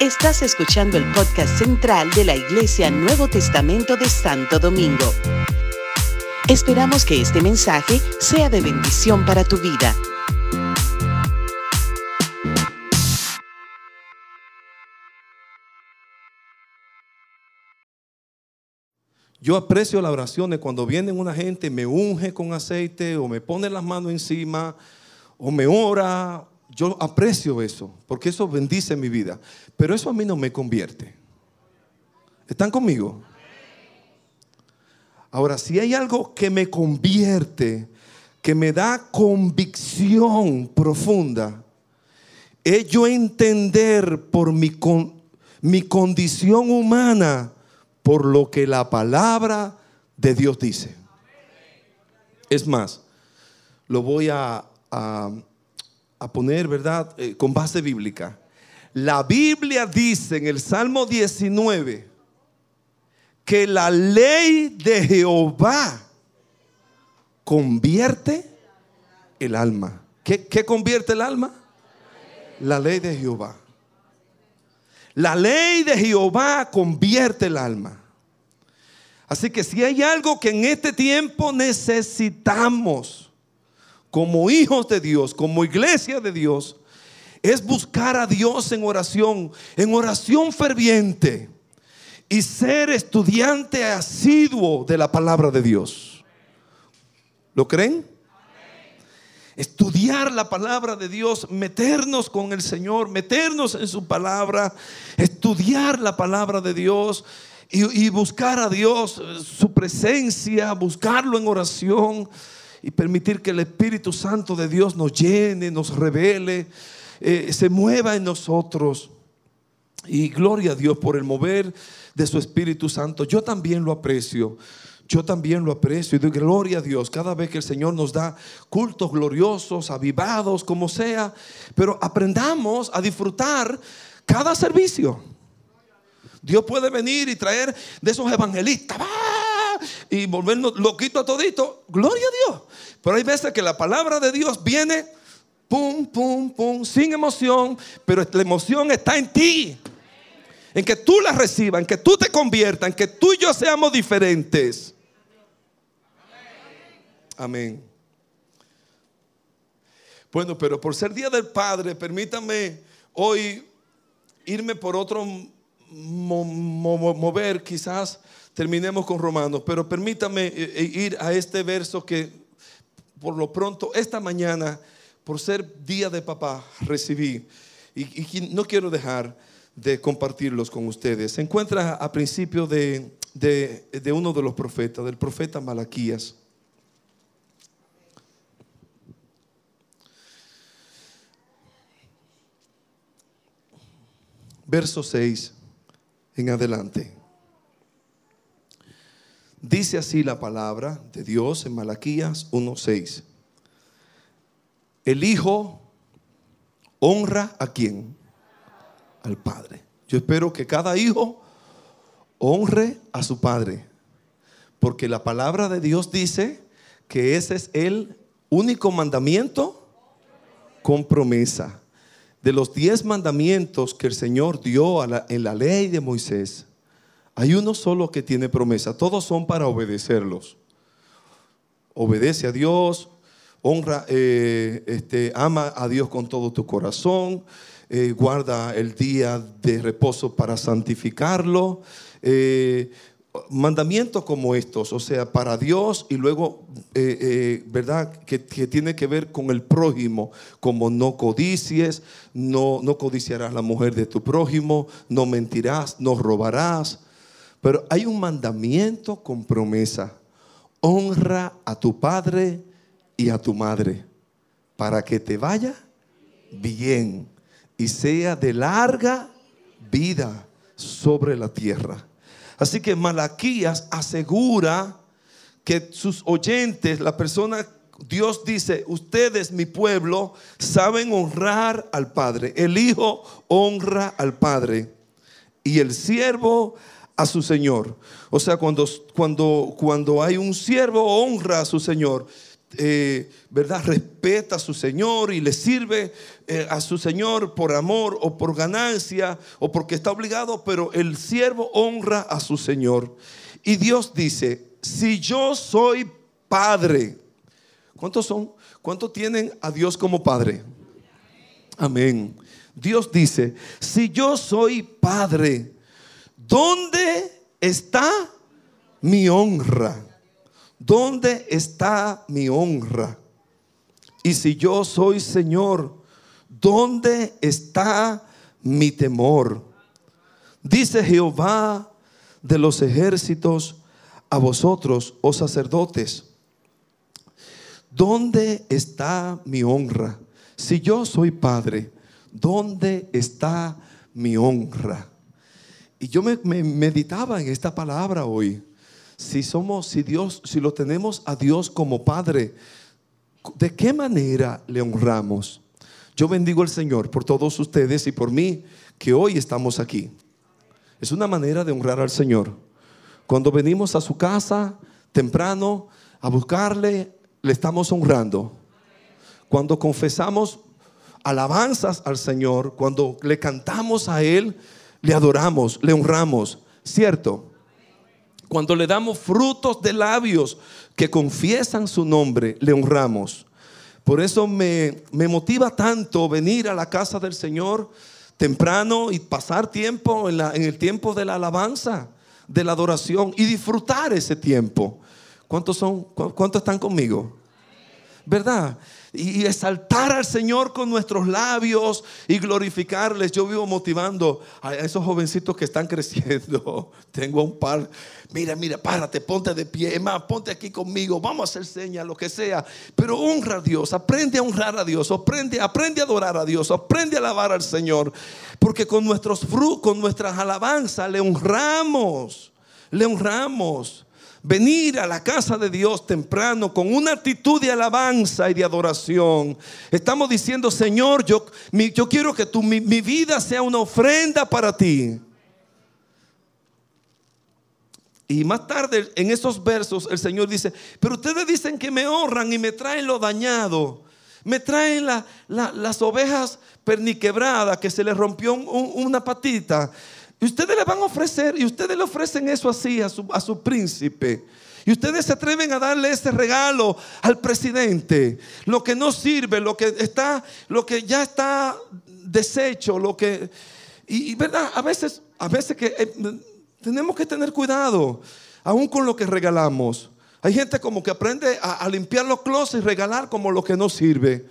Estás escuchando el podcast central de la Iglesia Nuevo Testamento de Santo Domingo. Esperamos que este mensaje sea de bendición para tu vida. Yo aprecio las oraciones cuando viene una gente, me unge con aceite o me pone las manos encima o me ora. Yo aprecio eso porque eso bendice mi vida. Pero eso a mí no me convierte. ¿Están conmigo? Ahora, si hay algo que me convierte, que me da convicción profunda, es yo entender por mi, mi condición humana por lo que la palabra de Dios dice. Es más, lo voy a, poner, ¿verdad? Eh, con base bíblica. La Biblia dice en el Salmo 19 que la ley de Jehová convierte el alma. ¿Qué, qué convierte el alma? La ley de Jehová. La ley de Jehová convierte el alma. Así que si hay algo que en este tiempo necesitamos como hijos de Dios, como iglesia de Dios, es buscar a Dios en oración, en oración ferviente y ser estudiante asiduo de la palabra de Dios. ¿Lo creen? estudiar la palabra de Dios, meternos con el Señor, meternos en su palabra, estudiar la palabra de Dios y, buscar a Dios, su presencia, buscarlo en oración y permitir que el Espíritu Santo de Dios nos llene, nos revele, eh, se mueva en nosotros. Y gloria a Dios por el mover de su Espíritu Santo. Yo también lo aprecio. Yo también lo aprecio y doy gloria a Dios cada vez que el Señor nos da cultos gloriosos, avivados, como sea. Pero aprendamos a disfrutar cada servicio. Dios puede venir y traer de esos evangelistas y volvernos loquitos a todito. Gloria a Dios. Pero hay veces que la palabra de Dios viene, pum, pum, pum, sin emoción, pero la emoción está en ti. En que tú la recibas, en que tú te conviertas, en que tú y yo seamos diferentes. Amén. Bueno, pero por ser Día del Padre, permítame hoy irme por otro mover, quizás terminemos con Romanos, pero permítame eh, eh, ir a este verso que por lo pronto esta mañana, por ser Día de Papá, recibí y, no quiero dejar de compartirlos con ustedes. Se encuentra a principio de, de uno de los profetas, del profeta Malaquías. verso 6 en adelante. Dice así la palabra de Dios en Malaquías 1:6. El hijo honra a quién? Al padre. Yo espero que cada hijo honre a su padre, porque la palabra de Dios dice que ese es el único mandamiento con promesa de los diez mandamientos que el Señor dio en la ley de Moisés, hay uno solo que tiene promesa. Todos son para obedecerlos. Obedece a Dios, honra, eh, este, ama a Dios con todo tu corazón, eh, guarda el día de reposo para santificarlo. Eh, mandamientos como estos, o sea, para Dios y luego, ¿verdad? Que, tiene que ver con el prójimo, como no codicies, no, no codiciarás la mujer de tu prójimo, no mentirás, no robarás. Pero hay un mandamiento con promesa. Honra a tu padre y a tu madre para que te vaya bien y sea de larga vida sobre la tierra. Así que Malaquías asegura que sus oyentes, la persona, Dios dice, ustedes, mi pueblo, saben honrar al Padre. El Hijo honra al Padre y el siervo a su Señor. O sea, cuando, cuando, cuando hay un siervo honra a su Señor, eh, ¿verdad? Respeta a su Señor y le sirve eh, a su Señor por amor o por ganancia o porque está obligado, pero el siervo honra a su Señor. Y Dios dice, si yo soy padre, ¿cuántos son? ¿Cuántos tienen a Dios como padre? Amén. Dios dice, si yo soy padre, ¿dónde está mi honra? ¿Dónde está mi honra? Y si yo soy Señor, ¿dónde está mi temor? Dice Jehová de los ejércitos a vosotros, oh sacerdotes, ¿dónde está mi honra? Si yo soy padre, ¿dónde está mi honra? Y yo me, meditaba en esta palabra hoy si somos, si Dios, si lo tenemos a Dios como Padre, ¿de qué manera le honramos? Yo bendigo al Señor por todos ustedes y por mí que hoy estamos aquí. Es una manera de honrar al Señor. Cuando venimos a su casa temprano a buscarle, le estamos honrando. Cuando confesamos alabanzas al Señor, cuando le cantamos a Él, le adoramos, le honramos. ¿Cierto? Cuando le damos frutos de labios que confiesan su nombre, le honramos. Por eso me, motiva tanto venir a la casa del Señor temprano y pasar tiempo en, en el tiempo de la alabanza, de la adoración y disfrutar ese tiempo. ¿Cuántos son? ¿Cuántos están conmigo? ¿Verdad? Y exaltar al Señor con nuestros labios y glorificarles. Yo vivo motivando a esos jovencitos que están creciendo. Tengo un par. Mira, mira, párate, ponte de pie. más, ponte aquí conmigo. Vamos a hacer señas, lo que sea. Pero honra a Dios. Aprende a honrar a Dios. Aprende, aprende a adorar a Dios. Aprende a alabar al Señor. Porque con nuestros frutos, con nuestras alabanzas, le honramos. Le honramos venir a la casa de Dios temprano con una actitud de alabanza y de adoración. Estamos diciendo, Señor, yo, quiero que tu, mi, mi vida sea una ofrenda para ti. Y más tarde en esos versos el Señor dice, pero ustedes dicen que me honran y me traen lo dañado. Me traen las ovejas perniquebradas que se les rompió una patita. Y ustedes le van a ofrecer, y ustedes le ofrecen eso así a su, a su príncipe. Y ustedes se atreven a darle ese regalo al presidente. Lo que no sirve, lo que está, lo que ya está deshecho, lo que. Y, verdad, a veces, a veces que eh, tenemos que tener cuidado, aún con lo que regalamos. Hay gente como que aprende a, a limpiar los closets y regalar como lo que no sirve.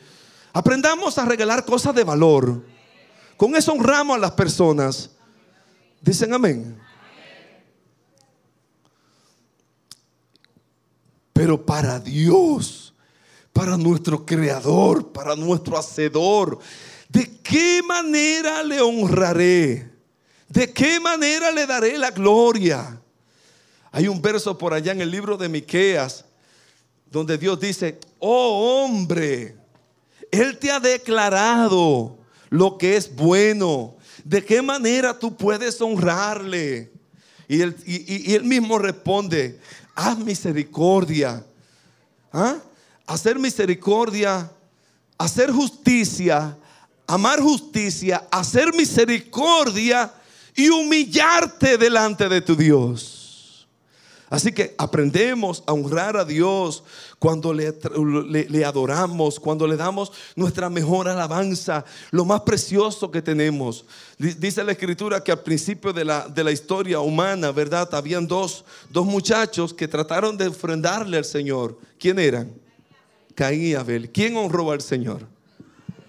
Aprendamos a regalar cosas de valor. Con eso honramos a las personas. Dicen amén. Pero para Dios, para nuestro creador, para nuestro hacedor, ¿de qué manera le honraré? ¿De qué manera le daré la gloria? Hay un verso por allá en el libro de Miqueas donde Dios dice, "Oh hombre, él te ha declarado lo que es bueno ¿De qué manera tú puedes honrarle? Y él, mismo responde, haz misericordia. ¿Ah? Hacer misericordia, hacer justicia, amar justicia, hacer misericordia y humillarte delante de tu Dios. Así que aprendemos a honrar a Dios cuando le, le, adoramos, cuando le damos nuestra mejor alabanza, lo más precioso que tenemos. Dice la escritura que al principio de la, de la historia humana, ¿verdad? Habían dos, dos muchachos que trataron de ofrendarle al Señor. ¿Quién eran? Caín y Abel. ¿Quién honró al Señor?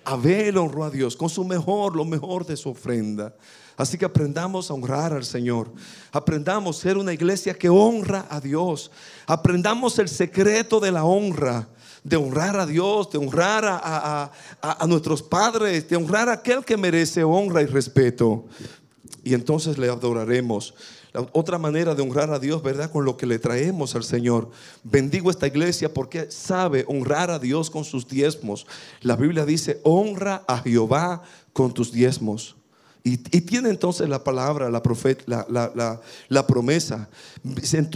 Abel honró a Dios con su mejor, lo mejor de su ofrenda. Así que aprendamos a honrar al Señor. Aprendamos a ser una iglesia que honra a Dios. Aprendamos el secreto de la honra. De honrar a Dios, de honrar a, nuestros padres, de honrar a aquel que merece honra y respeto. Y entonces le adoraremos. La otra manera de honrar a Dios, ¿verdad? Con lo que le traemos al Señor. Bendigo esta iglesia porque sabe honrar a Dios con sus diezmos. La Biblia dice, honra a Jehová con tus diezmos. Y, tiene entonces la palabra, la, profeta, la, promesa.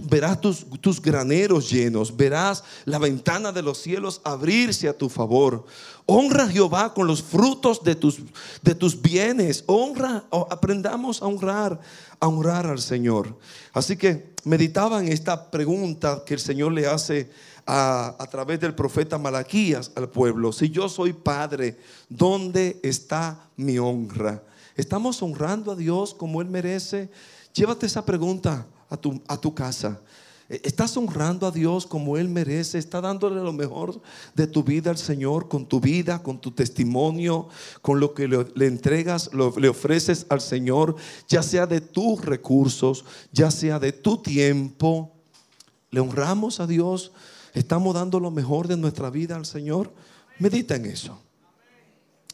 Verás tus, graneros llenos, verás la ventana de los cielos abrirse a tu favor. Honra a Jehová con los frutos de tus, de tus bienes. Honra, aprendamos a honrar, a honrar al Señor. Así que meditaba en esta pregunta que el Señor le hace a, a, través del profeta Malaquías al pueblo. Si yo soy padre, ¿dónde está mi honra? ¿Estamos honrando a Dios como Él merece? Llévate esa pregunta a tu, a tu casa. E, ¿Estás honrando a Dios como Él merece? ¿Estás dándole lo mejor de tu vida al Señor con tu vida, con tu testimonio, con lo que le, entregas, le ofreces al Señor, ya sea de tus recursos, ya sea de tu tiempo? ¿Le honramos a Dios? ¿Estamos dando lo mejor de nuestra vida al Señor? Medita en eso.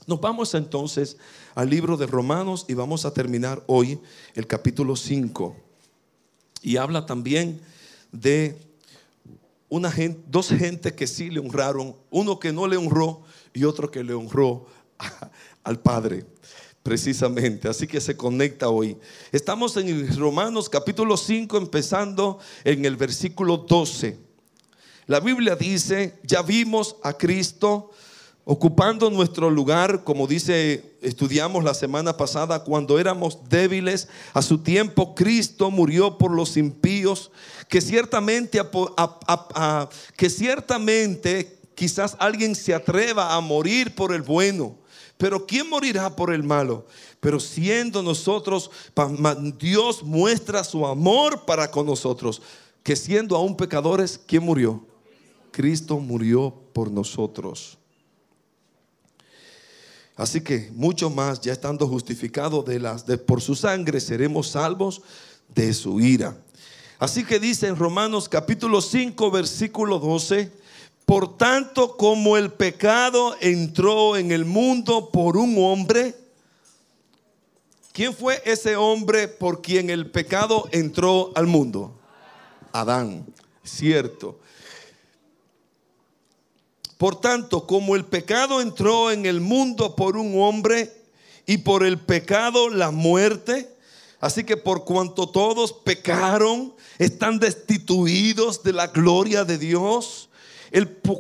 Nos vamos entonces al libro de Romanos y vamos a terminar hoy el capítulo 5. Y habla también de una gente, dos gentes que sí le honraron, uno que no le honró y otro que le honró al Padre, precisamente. Así que se conecta hoy. Estamos en Romanos capítulo 5, empezando en el versículo 12. La Biblia dice, ya vimos a Cristo ocupando nuestro lugar, como dice, estudiamos la semana pasada, cuando éramos débiles, a su tiempo Cristo murió por los impíos, que ciertamente, que ciertamente quizás alguien se atreva a morir por el bueno, pero ¿quién morirá por el malo? Pero siendo nosotros, Dios muestra su amor para con nosotros, que siendo aún pecadores, ¿quién murió? Cristo murió por nosotros. Así que mucho más, ya estando justificados por su sangre, seremos salvos de su ira. Así que dice en Romanos capítulo 5, versículo 12, por tanto como el pecado entró en el mundo por un hombre, ¿quién fue ese hombre por quien el pecado entró al mundo? Adán, cierto. Por tanto, como el pecado entró en el mundo por un hombre y por el pecado la muerte, así que por cuanto todos pecaron, están destituidos de la gloria de Dios.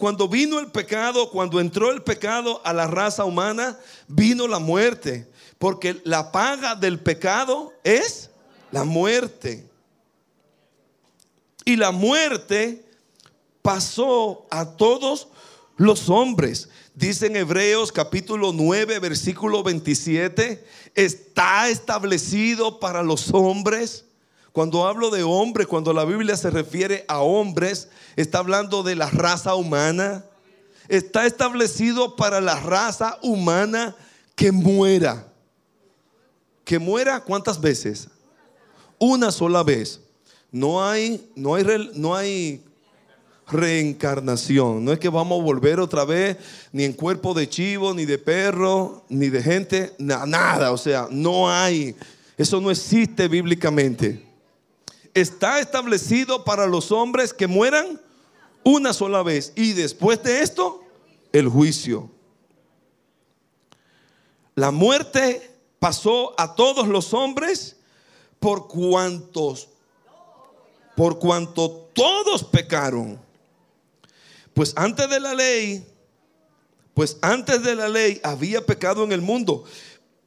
cuando vino el pecado, cuando entró el pecado a la raza humana, vino la muerte. Porque la paga del pecado es la muerte. Y la muerte pasó a todos los hombres. Dice en Hebreos capítulo 9, versículo 27, está establecido para los hombres. Cuando hablo de hombre, cuando la Biblia se refiere a hombres, está hablando de la raza humana. Está establecido para la raza humana que muera. Que muera cuántas veces? Una sola vez. No hay, no hay, no hay reencarnación. No es que vamos a volver otra vez ni en cuerpo de chivo, ni de perro, ni de gente, nada. O sea, no hay. Eso no existe bíblicamente. Está establecido para los hombres que mueran una sola vez. Y después de esto, el juicio. La muerte pasó a todos los hombres por cuantos, por cuanto todos pecaron. Pues antes de la ley, pues antes de la ley había pecado en el mundo.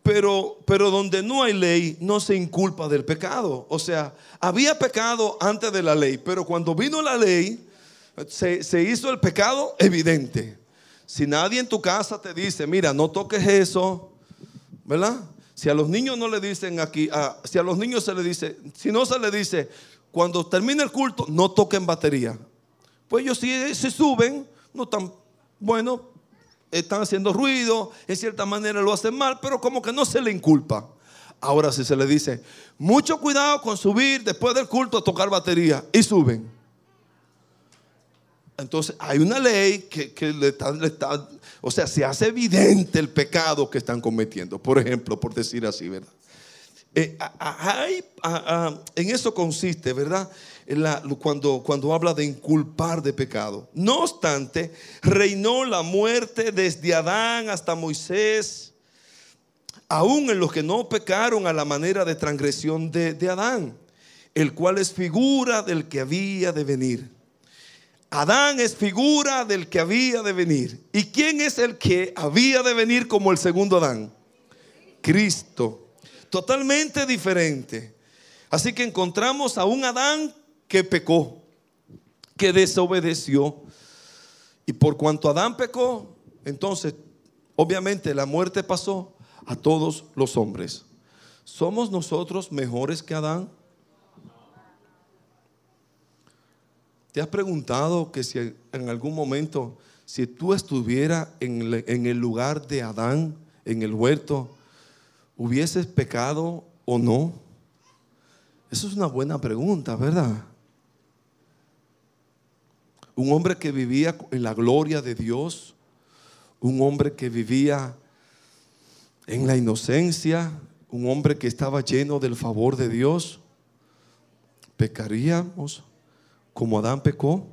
Pero, pero donde no hay ley, no se inculpa del pecado. O sea, había pecado antes de la ley, pero cuando vino la ley, se, se hizo el pecado evidente. Si nadie en tu casa te dice, mira, no toques eso, ¿verdad? Si a los niños no le dicen aquí, si a los niños se le dice, si no se le dice, cuando termine el culto, no toquen batería. Pues ellos sí se suben, no tan bueno, están haciendo ruido, en cierta manera lo hacen mal, pero como que no se le inculpa. Ahora si se le dice, mucho cuidado con subir después del culto a tocar batería y suben. Entonces hay una ley que, le, está, o sea, se hace evidente el pecado que están cometiendo, por ejemplo, por decir así, ¿verdad? Eh, en eso consiste, ¿verdad? cuando, habla de inculpar de pecado. No obstante, reinó la muerte desde Adán hasta Moisés, aún en los que no pecaron a la manera de transgresión de, de Adán, el cual es figura del que había de venir. Adán es figura del que había de venir. ¿Y quién es el que había de venir como el segundo Adán? Cristo. Totalmente diferente. Así que encontramos a un Adán que pecó, que desobedeció. Y por cuanto Adán pecó, entonces obviamente la muerte pasó a todos los hombres. ¿Somos nosotros mejores que Adán? ¿Te has preguntado que si en algún momento, si tú estuvieras en, el lugar de Adán, en el huerto, hubieses pecado o no? Eso es una buena pregunta, ¿verdad? Un hombre que vivía en la gloria de Dios, un hombre que vivía en la inocencia, un hombre que estaba lleno del favor de Dios, ¿pecaríamos como Adán pecó?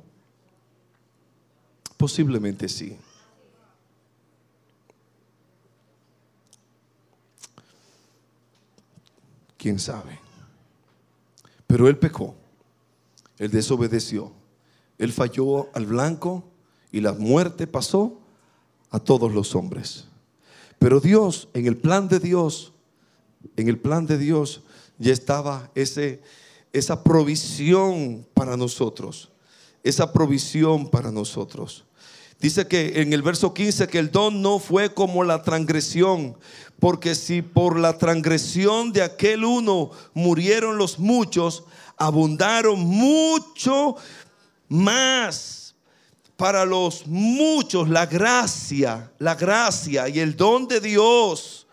Posiblemente sí. ¿Quién sabe? Pero él pecó, él desobedeció, él falló al blanco y la muerte pasó a todos los hombres. Pero Dios, en el plan de Dios, en el plan de Dios ya estaba ese, esa provisión para nosotros, esa provisión para nosotros. Dice que en el verso 15 que el don no fue como la transgresión, porque si por la transgresión de aquel uno murieron los muchos, abundaron mucho más para los muchos la gracia, la gracia y el don de Dios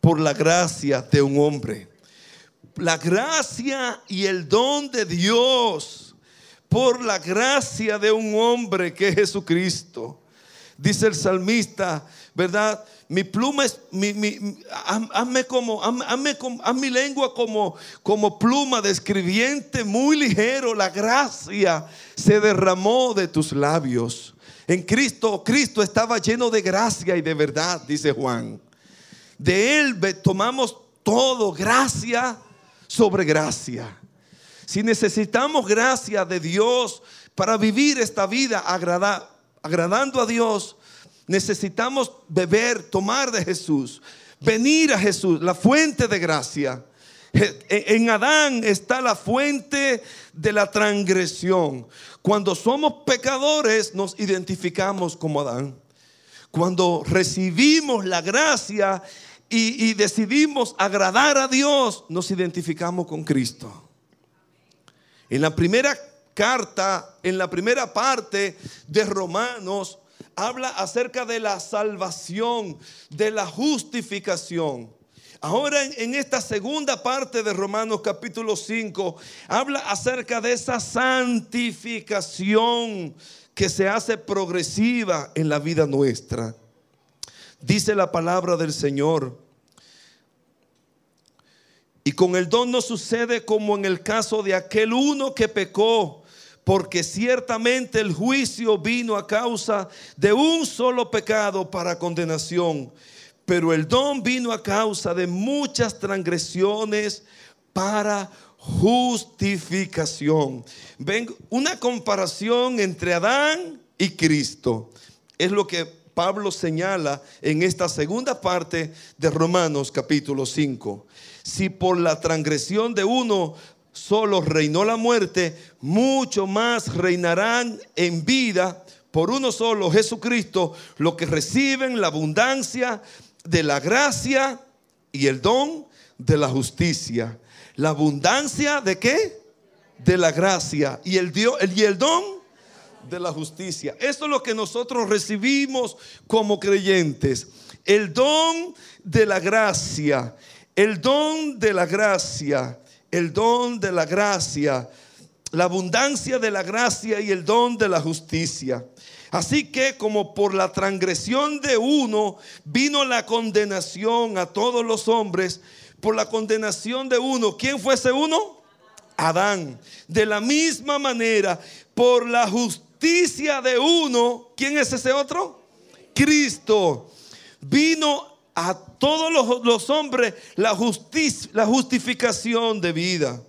por la gracia de un hombre. La gracia y el don de Dios por la gracia de un hombre que es Jesucristo. Dice el salmista, ¿verdad? Mi pluma es, mi, hazme como, hazme, haz mi lengua como, como pluma de escribiente muy ligero. La gracia se derramó de tus labios. En Cristo, Cristo estaba lleno de gracia y de verdad, dice Juan. De Él tomamos todo, gracia sobre gracia. Si necesitamos gracia de Dios para vivir esta vida agradando a Dios, necesitamos beber, tomar de Jesús, venir a Jesús, la fuente de gracia. En Adán está la fuente de la transgresión. Cuando somos pecadores nos identificamos como Adán. Cuando recibimos la gracia y, decidimos agradar a Dios, nos identificamos con Cristo. En la primera carta, en la primera parte de Romanos, habla acerca de la salvación, de la justificación. Ahora en, esta segunda parte de Romanos capítulo 5, habla acerca de esa santificación que se hace progresiva en la vida nuestra. Dice la palabra del Señor y con el don no sucede como en el caso de aquel uno que pecó, porque ciertamente el juicio vino a causa de un solo pecado para condenación, pero el don vino a causa de muchas transgresiones para justificación. Ven, una comparación entre Adán y Cristo. Es lo que Pablo señala en esta segunda parte de Romanos capítulo 5 si por la transgresión de uno solo reinó la muerte, mucho más reinarán en vida por uno solo, Jesucristo, los que reciben la abundancia de la gracia y el don de la justicia. La abundancia de qué? De la gracia y el, Dios, y el don de la justicia. Esto es lo que nosotros recibimos como creyentes. El don de la gracia el don de la gracia, el don de la gracia, la abundancia de la gracia y el don de la justicia. Así que como por la transgresión de uno vino la condenación a todos los hombres, por la condenación de uno, ¿quién fue ese uno? Adán. De la misma manera, por la justicia de uno, ¿quién es ese otro? Cristo. Vino a todos los, hombres la, justicia, la justificación de vida.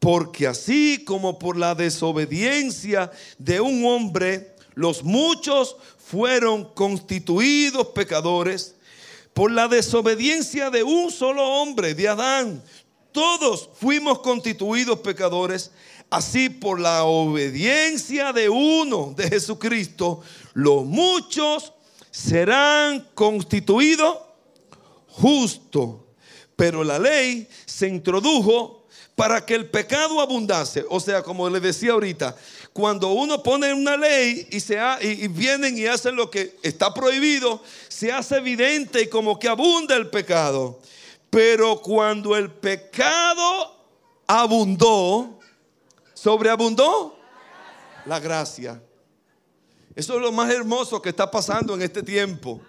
Porque así como por la desobediencia de un hombre, los muchos fueron constituidos pecadores, por la desobediencia de un solo hombre, de Adán, todos fuimos constituidos pecadores. Así por la obediencia de uno, de Jesucristo, los muchos serán constituidos justos. Pero la ley se introdujo para que el pecado abundase. O sea, como le decía ahorita, cuando uno pone una ley y, se y, vienen y hacen lo que está prohibido, se hace evidente y como que abunda el pecado. Pero cuando el pecado abundó, sobreabundó la gracia. Eso es lo más hermoso que está pasando en este tiempo,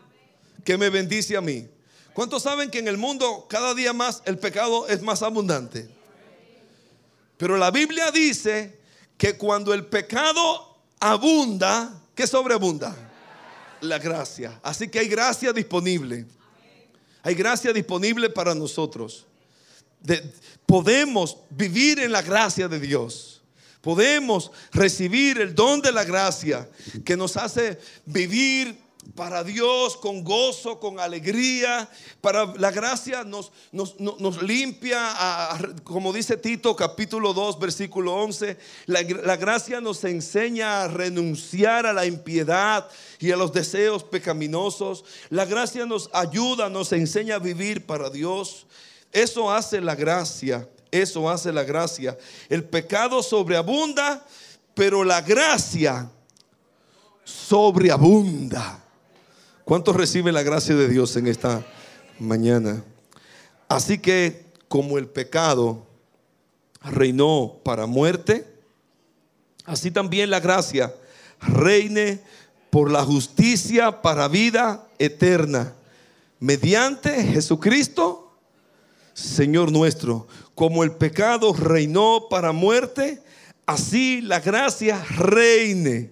que me bendice a mí. ¿Cuántos saben que en el mundo cada día más el pecado es más abundante? Pero la Biblia dice que cuando el pecado abunda, ¿qué sobreabunda? La gracia. Así que hay gracia disponible. Hay gracia disponible para nosotros. podemos vivir en la gracia de Dios. Podemos recibir el don de la gracia que nos hace vivir para Dios con gozo, con alegría. Para la gracia nos, limpia, como dice Tito capítulo 2, versículo 11. La, la, gracia nos enseña a renunciar a la impiedad y a los deseos pecaminosos. La gracia nos ayuda, nos enseña a vivir para Dios. Eso hace la gracia. Eso hace la gracia. El pecado sobreabunda, pero la gracia sobreabunda. ¿Cuántos reciben la gracia de Dios en esta mañana? Así que como el pecado reinó para muerte, así también la gracia reine por la justicia para vida eterna, mediante Jesucristo, Señor nuestro como el pecado reinó para muerte, así la gracia reine.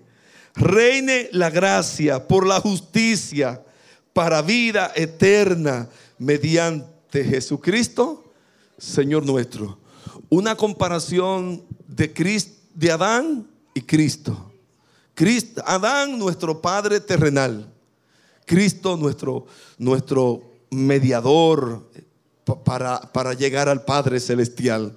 Reine la gracia por la justicia para vida eterna mediante Jesucristo, Señor nuestro. Una comparación de, de Adán y Cristo. Cristo. Adán, nuestro Padre terrenal. Cristo, nuestro, nuestro mediador, para, para llegar al Padre Celestial.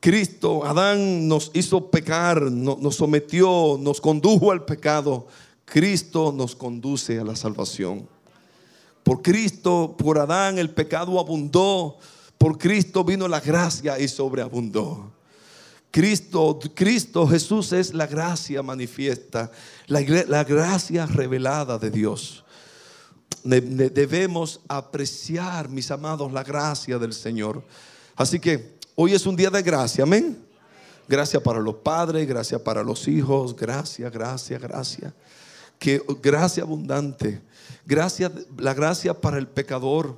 Cristo, Adán nos hizo pecar, nos sometió, nos condujo al pecado. Cristo nos conduce a la salvación. Por Cristo, por Adán, el pecado abundó. Por Cristo vino la gracia y sobreabundó. Cristo, Cristo Jesús es la gracia manifiesta, la, la gracia revelada de Dios debemos apreciar, mis amados, la gracia del Señor. Así que hoy es un día de gracia, amén. Gracias para los padres, gracias para los hijos, gracias, gracias, gracias. Que gracia abundante. Gracias, la gracia para el pecador,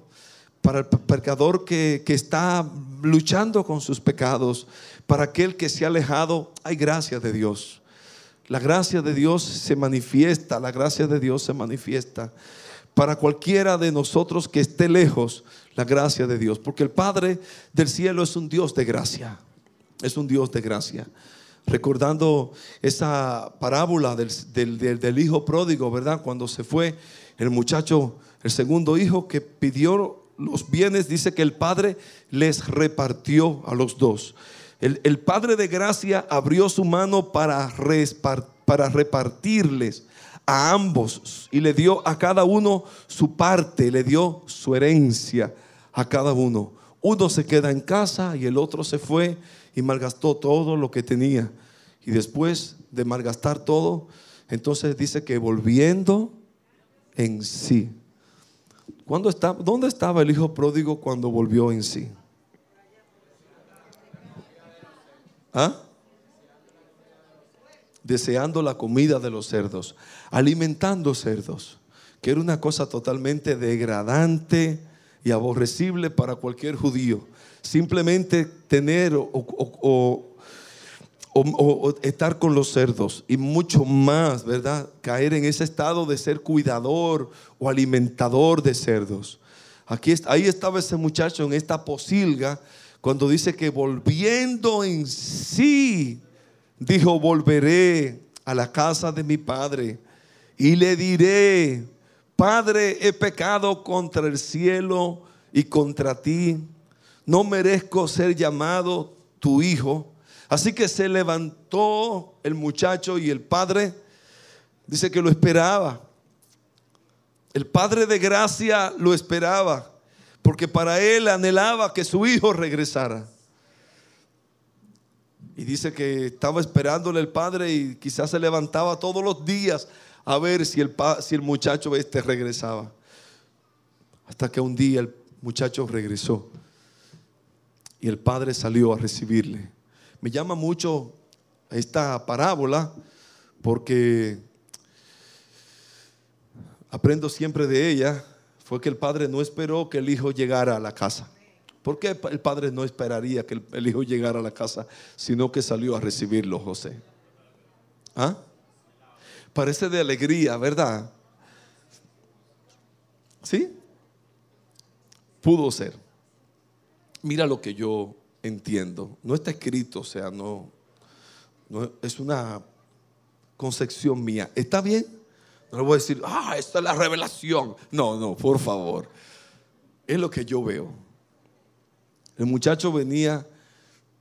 para el pecador que, que está luchando con sus pecados, para aquel que se ha alejado, hay gracia de Dios. La gracia de Dios se manifiesta, la gracia de Dios se manifiesta para cualquiera de nosotros que esté lejos la gracia de Dios. Porque el Padre del cielo es un Dios de gracia. Es un Dios de gracia. Recordando esa parábola del, hijo pródigo, ¿verdad? Cuando se fue el muchacho, el segundo hijo que pidió los bienes, dice que el Padre les repartió a los dos. El, el Padre de gracia abrió su mano para repartirles a ambos y le dio a cada uno su parte, le dio su herencia a cada uno. Uno se queda en casa y el otro se fue y malgastó todo lo que tenía. Y después de malgastar todo, entonces dice que volviendo en sí. ¿Cuándo está, ¿Dónde estaba el hijo pródigo cuando volvió en sí? ¿Ah? Deseando la comida de los cerdos, alimentando cerdos, que era una cosa totalmente degradante y aborrecible para cualquier judío. Simplemente tener o, estar con los cerdos y mucho más, ¿verdad? Caer en ese estado de ser cuidador o alimentador de cerdos. Aquí, ahí estaba ese muchacho en esta posilga cuando dice que volviendo en sí, dijo, volveré a la casa de mi padre y le diré, Padre, he pecado contra el cielo y contra ti, no merezco ser llamado tu hijo. Así que se levantó el muchacho y el padre dice que lo esperaba. El padre de gracia lo esperaba porque para él anhelaba que su hijo regresara. Y dice que estaba esperándole el padre y quizás se levantaba todos los días a ver si el, si el muchacho este regresaba. Hasta que un día el muchacho regresó y el padre salió a recibirle. Me llama mucho esta parábola porque aprendo siempre de ella, fue que el padre no esperó que el hijo llegara a la casa. ¿Por qué el padre no esperaría que el, hijo llegara a la casa, sino que salió a recibirlo, José? ¿Ah? Parece de alegría, ¿verdad? ¿Sí? Pudo ser. Mira lo que yo entiendo. No está escrito, o sea, no, no es una concepción mía. ¿Está bien? No le voy a decir, ah, esta es la revelación. No, no, por favor. Es lo que yo veo. El muchacho venía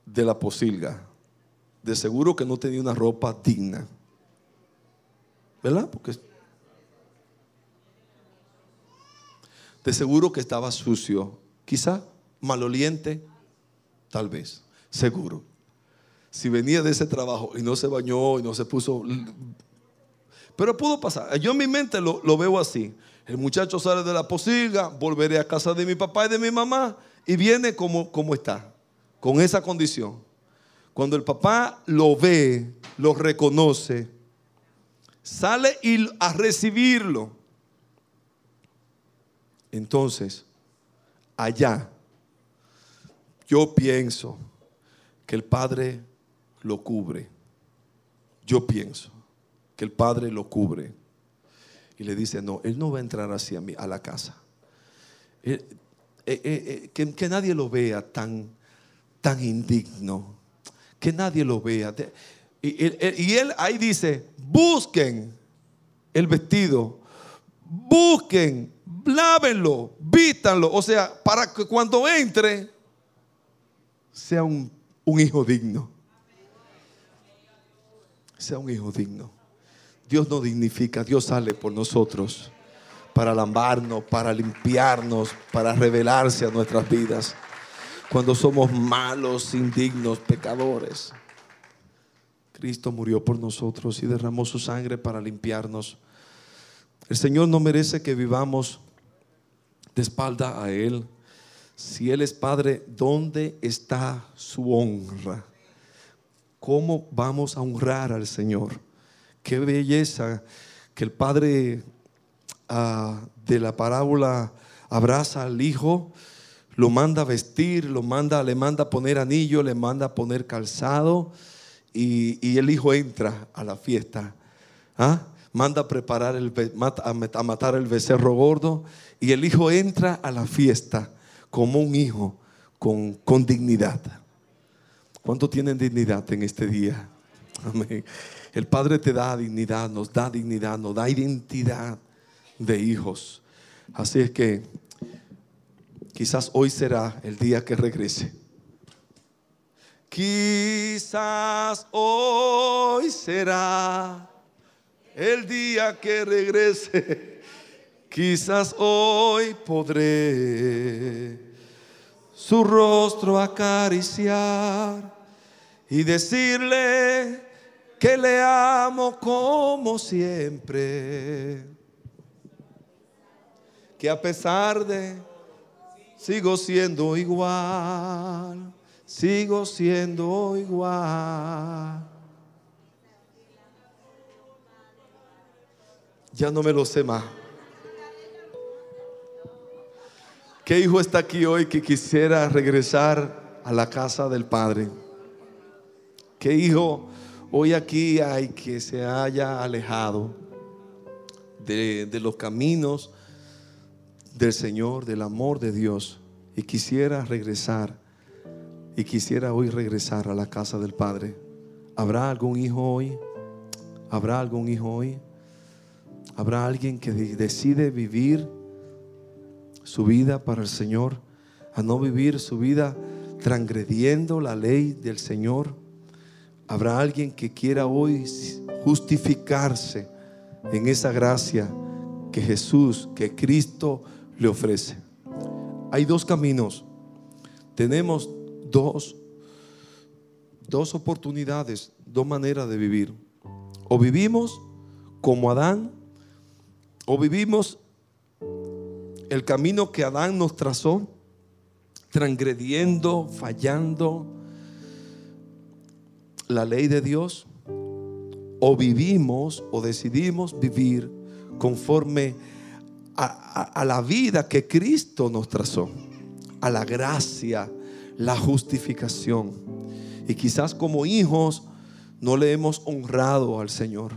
de la posilga. De seguro que no tenía una ropa digna. ¿Verdad? Porque de seguro que estaba sucio. Quizá maloliente Tal vez, seguro. Si venía de ese trabajo y no se bañó y no se puso... Pero pudo pasar. Yo en mi mente lo, veo así. El muchacho sale de la posilga, volveré a casa de mi papá y de mi mamá y viene como, como está, con esa condición. Cuando el papá lo ve, lo reconoce, sale y a recibirlo. Entonces, allá yo pienso que el Padre lo cubre. Yo pienso que el Padre lo cubre. Y le dice, no, Él no va a entrar así a, mí, a la casa. Eh, eh, eh, que, nadie lo vea tan, tan indigno. Que nadie lo vea. Y, y él ahí dice, busquen el vestido. Busquen, lávenlo, vístanlo. O sea, para que cuando entre sea un, hijo digno. Sea un hijo digno. Dios nos dignifica, Dios sale por nosotros para lambarnos, para limpiarnos, para revelarse a nuestras vidas. Cuando somos malos, indignos, pecadores. Cristo murió por nosotros y derramó su sangre para limpiarnos. El Señor no merece que vivamos de espalda a Él. Si Él es Padre, ¿dónde está su honra? ¿Cómo vamos a honrar al Señor? Qué belleza que el Padre de la parábola abraza al Hijo, lo manda a vestir, lo manda, le manda a poner anillo, le manda a poner calzado y, el Hijo entra a la fiesta. ¿Ah? Manda a preparar el, a matar el becerro gordo y el Hijo entra a la fiesta como un hijo con, con dignidad. ¿Cuánto tienen dignidad en este día? El Padre te da dignidad, nos da dignidad, nos da identidad de hijos. Así es que quizás hoy será el día que regrese. Quizás hoy será el día que regrese. Quizás hoy podré su rostro acariciar y decirle que le amo como siempre. Que a pesar de sigo siendo igual, sigo siendo igual. Ya no me lo sé más. ¿Qué hijo está aquí hoy que quisiera regresar a la casa del Padre? ¿Qué hijo hoy aquí hay que se haya alejado de, los caminos del Señor, del amor de Dios y quisiera regresar y quisiera hoy regresar a la casa del Padre, ¿habrá algún hijo hoy? ¿Habrá algún hijo hoy? ¿Habrá alguien que decide vivir su vida para el Señor? A no vivir su vida transgrediendo la ley del Señor. ¿Habrá alguien que quiera hoy justificarse en esa gracia que Jesús, que Cristo le ofrece? Hay dos caminos. Tenemos dos, dos oportunidades, dos maneras de vivir. O vivimos como Adán, o vivimos el camino que Adán nos trazó, transgrediendo, fallando la ley de Dios, o vivimos o decidimos vivir conforme a, la vida que Cristo nos trazó, a la gracia, la justificación. Y quizás como hijos no le hemos honrado al Señor.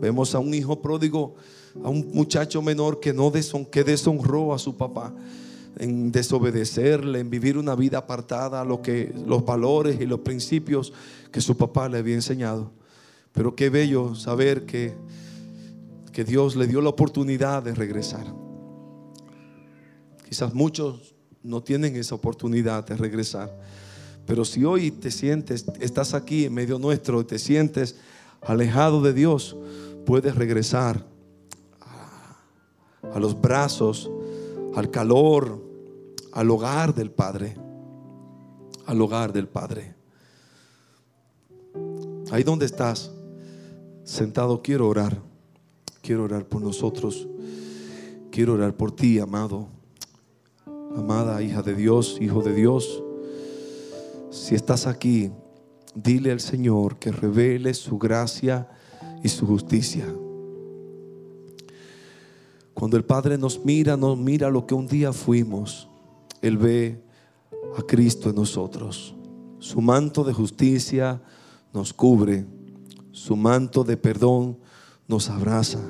Vemos a un hijo pródigo, a un muchacho menor que no deshonró a su papá en desobedecerle, en vivir una vida apartada a lo que los valores y los principios que su papá le había enseñado. Pero qué bello saber que, que Dios le dio la oportunidad de regresar. Quizás muchos no tienen esa oportunidad de regresar. Pero si hoy te sientes, estás aquí en medio nuestro, te sientes alejado de Dios, puedes regresar a, los brazos, al calor, al hogar del Padre. Al hogar del Padre. Ahí donde estás, sentado, quiero orar. Quiero orar por nosotros. Quiero orar por ti, amado amada hija de Dios, hijo de Dios, si estás aquí, dile al Señor que revele su gracia y su justicia. Cuando el Padre nos mira, nos mira lo que un día fuimos. Él ve a Cristo en nosotros. Su manto de justicia nos cubre. Su manto de perdón nos abraza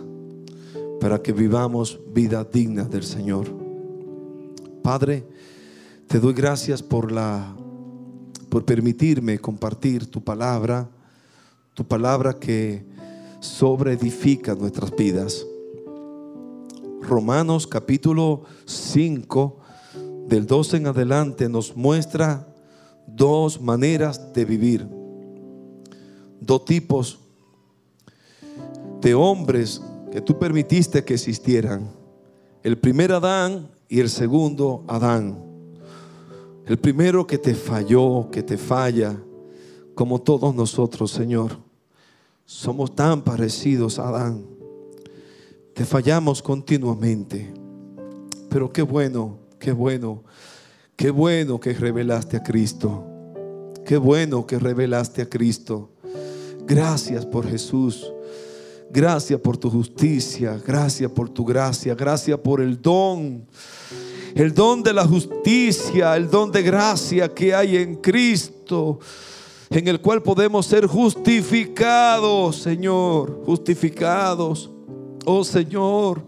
para que vivamos vida digna del Señor. Padre, te doy gracias por la por permitirme compartir tu palabra, tu palabra que sobreedifica nuestras vidas. Romanos capítulo 5 del 12 en adelante nos muestra dos maneras de vivir, dos tipos de hombres que tú permitiste que existieran. El primer Adán y el segundo, Adán. El primero que te falló, que te falla, como todos nosotros, Señor. Somos tan parecidos a Adán. Te fallamos continuamente. Pero qué bueno, qué bueno, qué bueno que revelaste a Cristo. Qué bueno que revelaste a Cristo. Gracias por Jesús. Gracias por tu justicia, gracias por tu gracia, gracias por el don, el don de la justicia, el don de gracia que hay en Cristo, en el cual podemos ser justificados, Señor, justificados. Oh Señor,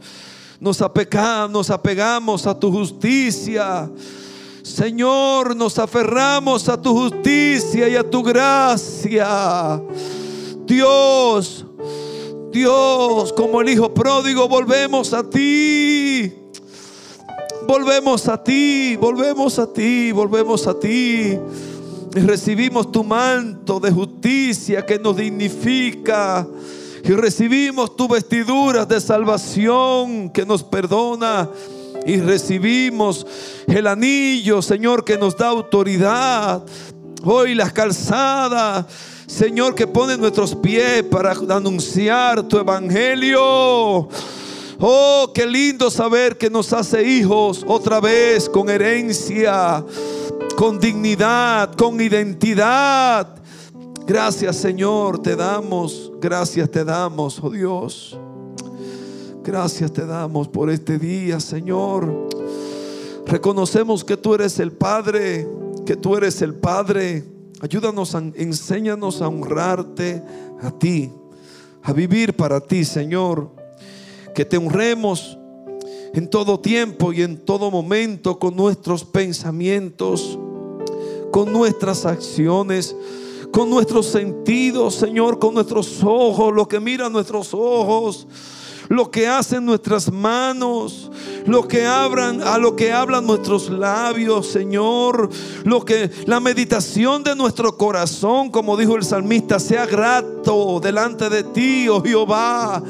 nos apegamos, nos apegamos a tu justicia. Señor, nos aferramos a tu justicia y a tu gracia. Dios, Dios, como el Hijo pródigo, volvemos a ti. Volvemos a ti, volvemos a ti, volvemos a ti. Y recibimos tu manto de justicia que nos dignifica. Y recibimos tu vestidura de salvación que nos perdona. Y recibimos el anillo, Señor, que nos da autoridad. Hoy las calzadas Señor, que pone nuestros pies para anunciar tu evangelio. Oh, qué lindo saber que nos hace hijos otra vez con herencia, con dignidad, con identidad. Gracias Señor, te damos, gracias te damos, oh Dios. Gracias te damos por este día, Señor. Reconocemos que tú eres el Padre, que tú eres el Padre Ayúdanos, enséñanos a honrarte a ti, a vivir para ti, Señor. Que te honremos en todo tiempo y en todo momento con nuestros pensamientos, con nuestras acciones, con nuestros sentidos, Señor, con nuestros ojos, lo que miran nuestros ojos, lo que hacen nuestras manos, lo que abran a lo que hablan nuestros labios, Señor, lo que la meditación de nuestro corazón, como dijo el salmista, sea grato delante de ti, oh Jehová.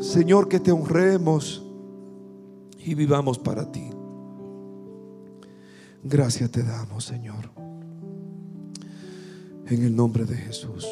Señor, que te honremos y vivamos para ti. Gracias te damos, Señor. En el nombre de Jesús.